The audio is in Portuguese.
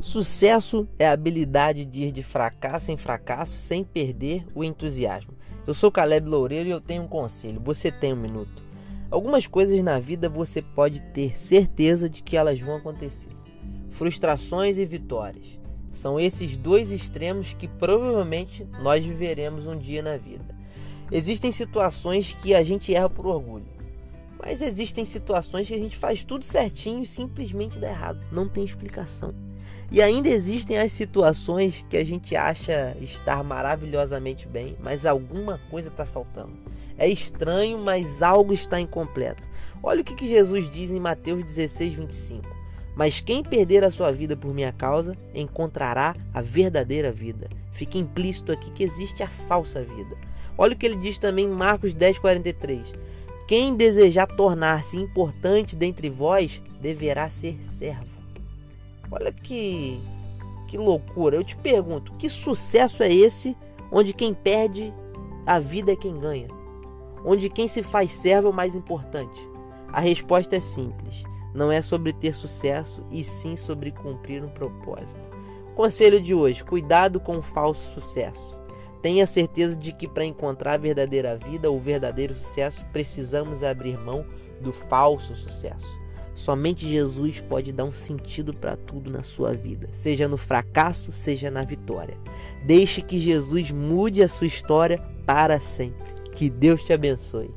Sucesso é a habilidade de ir de fracasso em fracasso sem perder o entusiasmo. Eu sou Caleb Loureiro e eu tenho um conselho. Você tem um minuto. Algumas coisas na vida você pode ter certeza de que elas vão acontecer. Frustrações e vitórias. São esses dois extremos que provavelmente nós viveremos um dia na vida. Existem situações que a gente erra por orgulho, mas existem situações que a gente faz tudo certinho e simplesmente dá errado. Não tem explicação. E ainda existem as situações que a gente acha estar maravilhosamente bem, mas alguma coisa está faltando. É estranho, mas algo está incompleto. Olha o que, que Jesus diz em Mateus 16, 25. Mas quem perder a sua vida por minha causa, encontrará a verdadeira vida. Fica implícito aqui que existe a falsa vida. Olha o que ele diz também em Marcos 10, 43. Quem desejar tornar-se importante dentre vós, deverá ser servo. Olha que que loucura. Eu te pergunto, que sucesso é esse onde quem perde a vida é quem ganha? Onde quem se faz servo é o mais importante? A resposta é simples. Não é sobre ter sucesso, e sim sobre cumprir um propósito. Conselho de hoje: cuidado com o falso sucesso. Tenha certeza de que para encontrar a verdadeira vida, o verdadeiro sucesso, precisamos abrir mão do falso sucesso. Somente Jesus pode dar um sentido para tudo na sua vida, seja no fracasso, seja na vitória. Deixe que Jesus mude a sua história para sempre. Que Deus te abençoe.